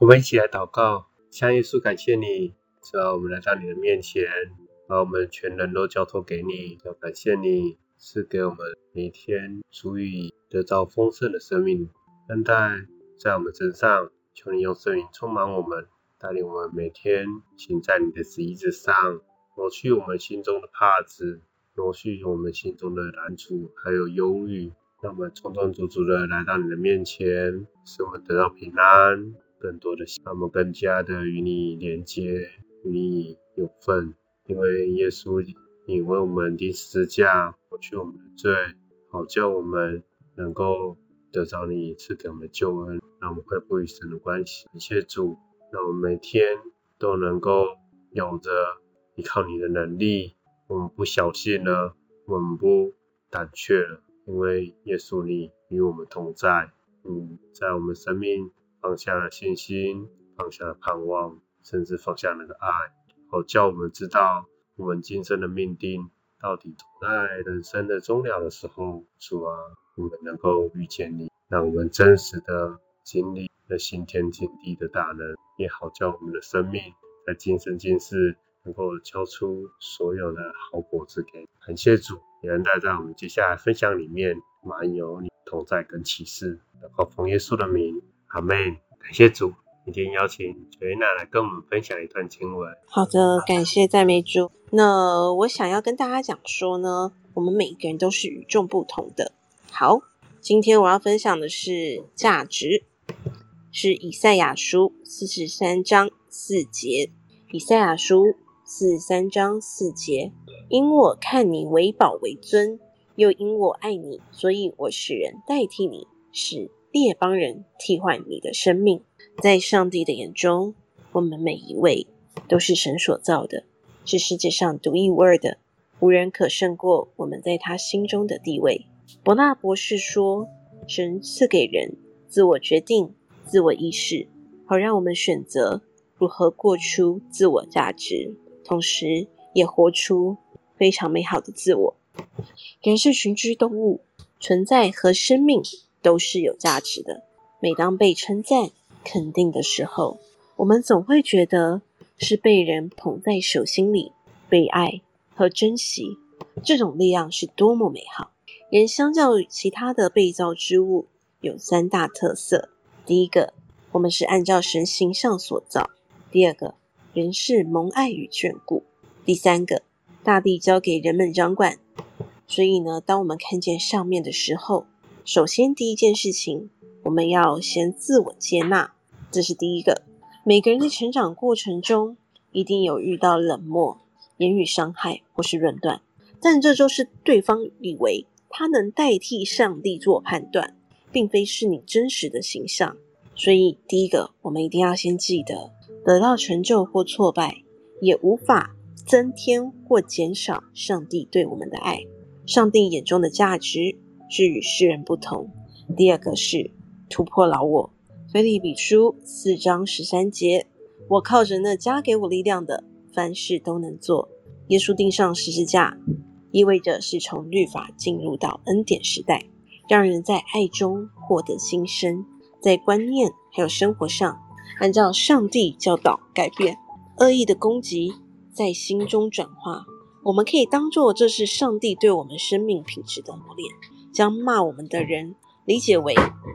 我们一起来祷告，向耶稣感谢你，只要我们来到你的面前，把我们全人都交托给你，要感谢你是给我们每天足以得到丰盛的生命，恩待在我们身上，求你用圣灵充满我们，带领我们每天行在你的旨意之上，挪去我们心中的帕子，挪去我们心中的难处，还有忧郁。让我们充充足足的来到你的面前，使我们得到平安，更多的让我们更加的与你连接，与你有份。因为耶稣，你为我们钉十字架，抹去我们的罪，好叫我们能够得到你赐给我们的救恩，让我们恢复与神的关系。感谢主，让我们每天都能够有着依靠你的能力。我们不小心了，我们不胆怯了。因为耶稣你与我们同在，嗯，在我们生命放下了信心，放下了盼望，甚至放下那个爱，好叫我们知道我们今生的命定到底在人生的终了的时候，主啊，我们能够遇见你，让我们真实的经历那新天新地的大能，也好叫我们的生命在今生今世能够交出所有的好果子给。感谢主。也能带在我们接下来分享里面，满有你同在跟启示，祷告奉耶稣的名，阿门。感谢主，今天邀请卓娜来跟我们分享一段经文。好的，感谢赞美主。那我想要跟大家讲说呢，我们每一个人都是与众不同的。好，今天我要分享的是价值，是以赛亚书四十三章四节，以赛亚书。四十三章四节，因我看你为宝为尊，又因我爱你，所以我使人代替你，使列邦人替换你的生命。在上帝的眼中，我们每一位都是神所造的，是世界上独一无二的，无人可胜过我们在他心中的地位。伯纳博士说，神赐给人自我决定、自我意识，好让我们选择如何过出自我价值。同时，也活出非常美好的自我。人是群居动物，存在和生命都是有价值的。每当被称赞、肯定的时候，我们总会觉得是被人捧在手心里，被爱和珍惜。这种力量是多么美好！人相较于其他的被造之物，有三大特色：第一个，我们是按照神形象所造；第二个，人是蒙爱与眷顾。第三个，大地交给人们掌管。所以呢，当我们看见上面的时候，首先第一件事情，我们要先自我接纳，这是第一个。每个人的成长过程中，一定有遇到冷漠、言语伤害或是论断，但这就是对方以为他能代替上帝做判断，并非是你真实的形象。所以，第一个，我们一定要先记得。得到成就或挫败，也无法增添或减少上帝对我们的爱。上帝眼中的价值是与世人不同。第二个是突破老我。腓立比书四章十三节：我靠着那加给我力量的，凡事都能做。耶稣钉上十字架，意味着是从律法进入到恩典时代，让人在爱中获得新生，在观念还有生活上。按照上帝教导改变，恶意的攻击在心中转化。我们可以当作这是上帝对我们生命品质的磨练，将骂我们的人理解为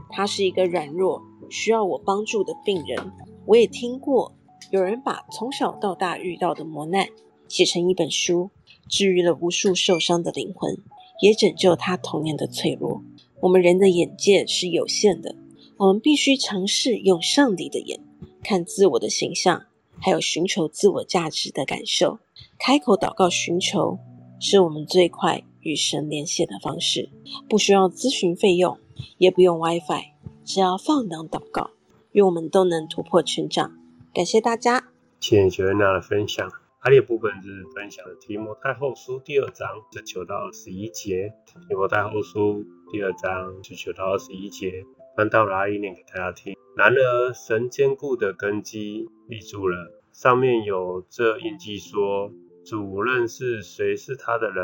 他是一个软弱、需要我帮助的病人。我也听过有人把从小到大遇到的磨难写成一本书，治愈了无数受伤的灵魂，也拯救他童年的脆弱。我们人的眼界是有限的。我们必须尝试用上帝的眼看自我的形象，还有寻求自我价值的感受。开口祷告寻求，是我们最快与神连线的方式。不需要咨询费用，也不用 WiFi，只要放胆祷告，愿我们都能突破成长。感谢大家。谢谢 Joanna 的分享。还有部分是分享的提摩太后书第二章十九到二十一节。提摩太后书第二章十九到二十一节。翻到了阿姨念给大家听。然而，神坚固的根基立住了，上面有这印记说：主认识谁是他的人。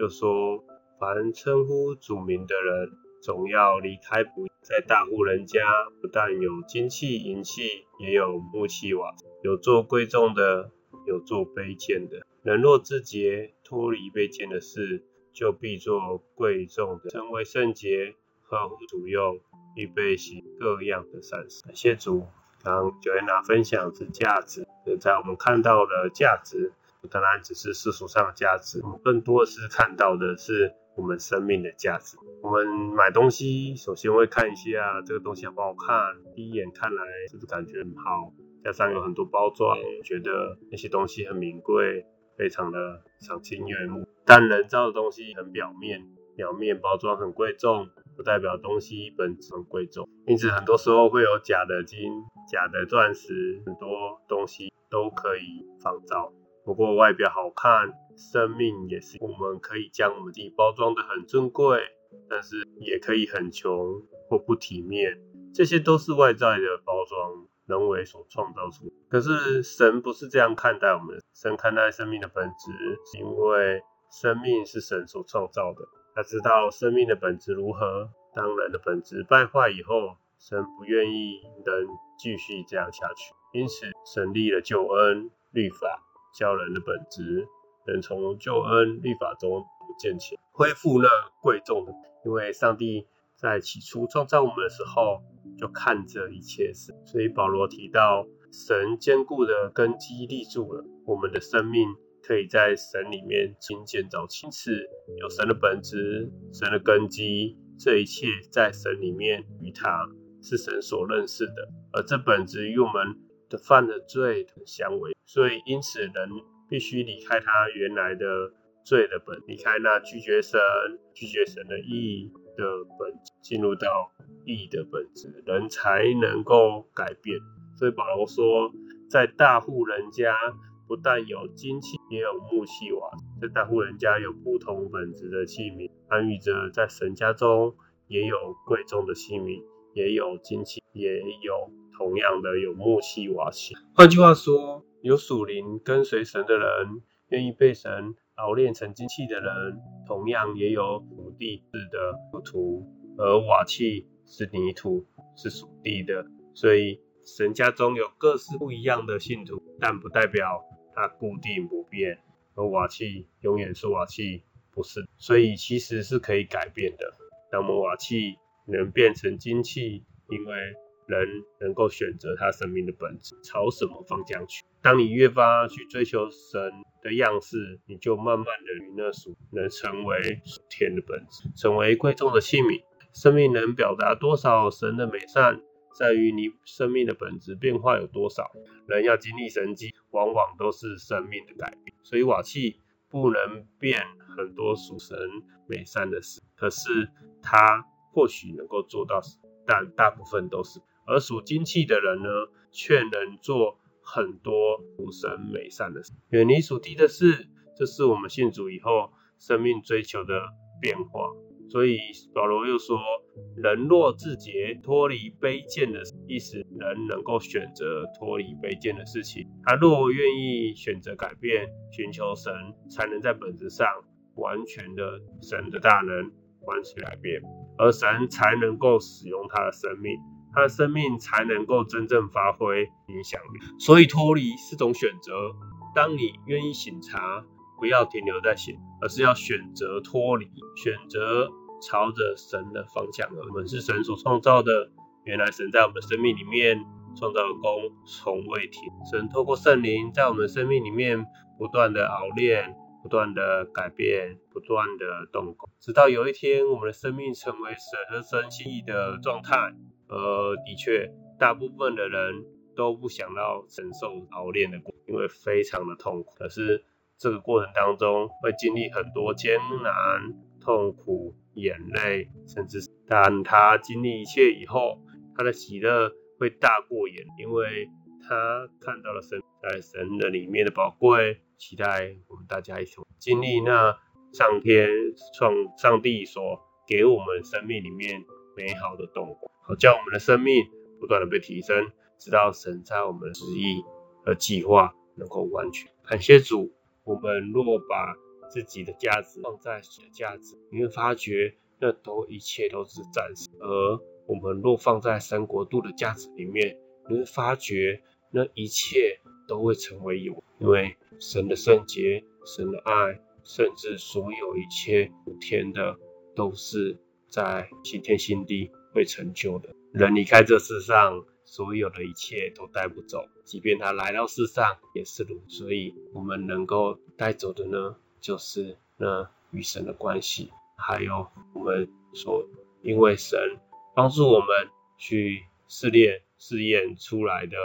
又说：凡称呼主名的人，总要离开不。在大户人家，不但有金器银器，也有木器瓦，有做贵重的，有做卑贱的。人若自洁，脱离卑贱的事，就必做贵重的，成为圣洁，合乎主用，预备行各样的善事。感谢主，刚 Joanna 分享是价值，在我们看到的价值，不单单只是世俗上的价值，我们更多的是看到的是我们生命的价值。我们买东西，首先会看一下这个东西好不好看，第一眼看来是不是感觉很好，加上有很多包装，觉得那些东西很名贵。非常的赏心悦目，但人造的东西很表面，表面包装很贵重，不代表东西本质很贵重。因此，很多时候会有假的金、假的钻石，很多东西都可以仿造。不过外表好看，生命也是。我们可以将我们自己包装得很尊贵，但是也可以很穷或不体面，这些都是外在的包装。人为所创造出，可是神不是这样看待我们。神看待生命的本质，是因为生命是神所创造的。他知道生命的本质如何。当人的本质败坏以后，神不愿意人继续这样下去，因此神立了救恩律法，教人的本质能从救恩律法中不见起，恢复那贵重的。因为上帝在起初创造我们的时候。就看这一切事，所以保罗提到，神坚固的根基立住了，我们的生命可以在神里面新建造。因此，有神的本质，神的根基，这一切在神里面与他是神所认识的，而这本质与我们的犯的罪相违，所以因此人必须离开他原来的罪的本，离开那拒绝神、拒绝神的义的本，进入到。义的本质，人才能够改变。所以保罗说，在大户人家，不但有金器，也有木器瓦。在大户人家有不同本质的器皿，暗喻着在神家中也有贵重的器皿，也有金器，也有同样的有木器瓦器。换句话说，有属灵跟随神的人，愿意被神熬炼成精气的人，同样也有属地质的土徒，而瓦器。是泥土，是属地的，所以神家中有各式不一样的信徒，但不代表它固定不变。而瓦器永远是瓦器，不是，所以其实是可以改变的。那么瓦器能变成金器，因为人能够选择他生命的本质，朝什么方向去。当你越发去追求神的样式，你就慢慢的与那属能成为属天的本质，成为贵重的器皿。生命能表达多少神的美善，在于你生命的本质变化有多少。人要经历神迹，往往都是生命的改变。所以瓦器不能变很多属神美善的事，可是它或许能够做到，但大部分都是。而属金气的人呢，却能做很多属神美善的事。远离属地的事，这是我们信主以后生命追求的变化。所以保罗又说：“人若自洁，脱离卑贱的意思，人能够选择脱离卑贱的事情。他若愿意选择改变，寻求神，才能在本质上完全的神的大能完全改变，而神才能够使用他的生命，他的生命才能够真正发挥影响力。所以脱离是种选择。当你愿意醒察，不要停留在醒，而是要选择脱离，选择。”朝着神的方向而，我们是神所创造的。原来神在我们的生命里面创造的工从未停。神透过圣灵在我们的生命里面不断的熬炼、不断的改变、不断的动工，直到有一天我们的生命成为神和神心意的状态。呃，的确，大部分的人都不想要承受熬炼的过，因为非常的痛苦。可是这个过程当中会经历很多艰难、痛苦。眼泪，甚至当他经历一切以后，他的喜乐会大过眼，因为他看到了神在神的里面的宝贵。期待我们大家一起经历那上天创上帝所给我们生命里面美好的动作，好叫我们的生命不断的被提升，直到神在我们的旨意和计划能够完全。感谢主，我们若把自己的价值放在神的价值，你会发觉那都一切都是暂时，而我们若放在神国度的价值里面，你会发觉那一切都会成为有，因为神的圣洁、神的爱，甚至所有一切天的，都是在新天新地会成就的。人离开这世上，所有的一切都带不走，即便他来到世上也是如。所以，我们能够带走的呢，就是那与神的关系，还有我们所因为神帮助我们去试炼、试验出来的，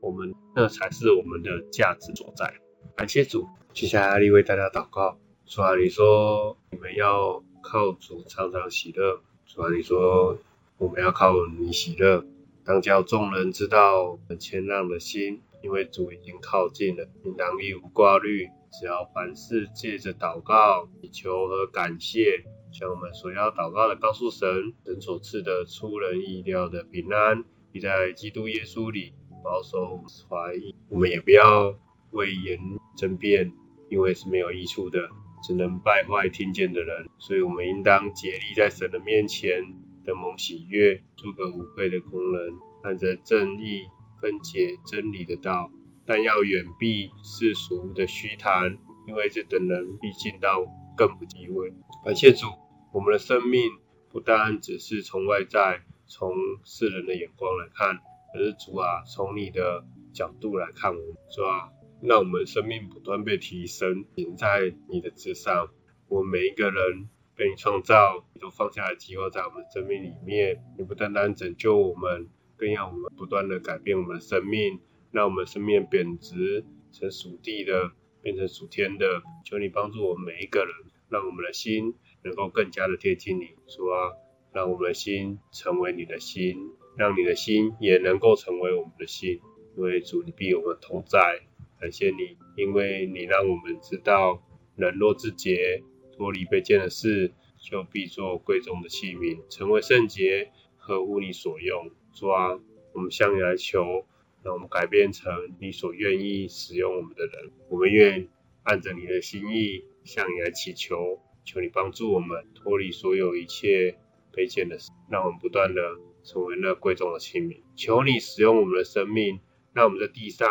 我们那才是我们的价值所在。感谢主，接下来为大家祷告。主啊，你说你们要靠主常常喜乐。主啊，你说我们要靠你喜乐。当叫众人知道很谦让的心，因为主已经靠近了，应当一无挂虑，只要凡事借着祷告、祈求和感谢，将我们所要祷告的告诉神，神所赐的出人意料的平安，必在基督耶稣里保守怀疑。我们也不要为言争辩，因为是没有益处的，只能败坏听见的人。所以我们应当竭力在神的面前。的蒙喜悦，做个无愧的工人，按着正义分解真理的道，但要远避世俗的虚谈，因为这等人必进到更不地位。感谢主，我们的生命不单只是从外在、从世人的眼光来看，而是主啊，从你的角度来看我们，主啊，让我们生命不断被提升，行在你的之上。我们每一个人。被你创造，你都放下了计划在我们的生命里面。你不单单拯救我们，更要我们不断的改变我们的生命，让我们生命贬值成属地的，变成属天的。求你帮助我们每一个人，让我们的心能够更加的贴近你，主啊，让我们的心成为你的心，让你的心也能够成为我们的心。因为主，你必与我们同在。感谢你，因为你让我们知道，人若自洁。脱离卑贱的事，就必做贵重的器皿，成为圣洁，合乎你所用。主啊，我们向你来求，让我们改变成你所愿意使用我们的人。我们愿按着你的心意向你来祈求，求你帮助我们脱离所有一切卑贱的事，让我们不断的成为那贵重的器皿。求你使用我们的生命，让我们在地上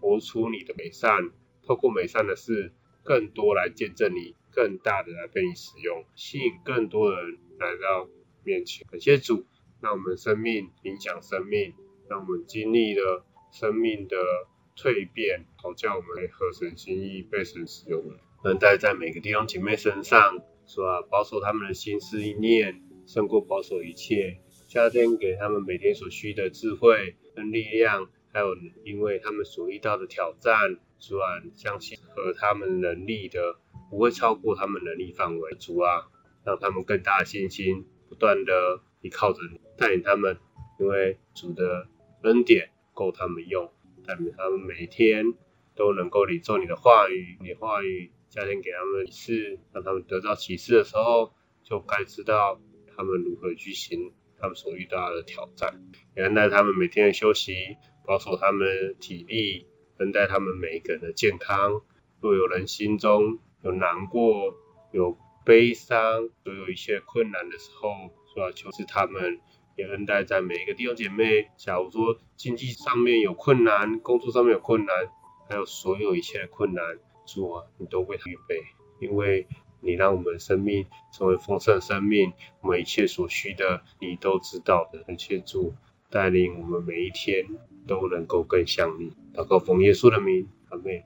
活出你的美善，透过美善的事，更多来见证你。更大的来被你使用，吸引更多人来到面前。感谢主，让我们生命影响生命，让我们经历了生命的蜕变，好叫我们合神心意被神使用。能带在每个弟兄姐妹身上，说啊，保守他们的心思意念，胜过保守一切。加添给他们每天所需的智慧跟力量，还有因为他们所遇到的挑战，主啊，相信和他们能力的。不会超过他们能力范围，主啊，让他们更大的信心，不断的依靠着你，带领他们，因为主的恩典够他们用，带领他们每天都能够领受你的话语，你话语加添给他们启示，让他们得到启示的时候，就该知道他们如何去行他们所遇到的挑战，也恩待他们每天的休息，保守他们体力，恩待他们每一个人的健康。若有人心中有难过，有悲伤，都有一些困难的时候，主啊，求赐他们也恩待在每一个弟兄姐妹。假如说经济上面有困难，工作上面有困难，还有所有一切的困难，主啊，你都为他预备，因为你让我们的生命成为丰盛生命，我们一切所需的你都知道的。感谢主带领我们每一天都能够更像你。祷告奉耶稣的名，阿门。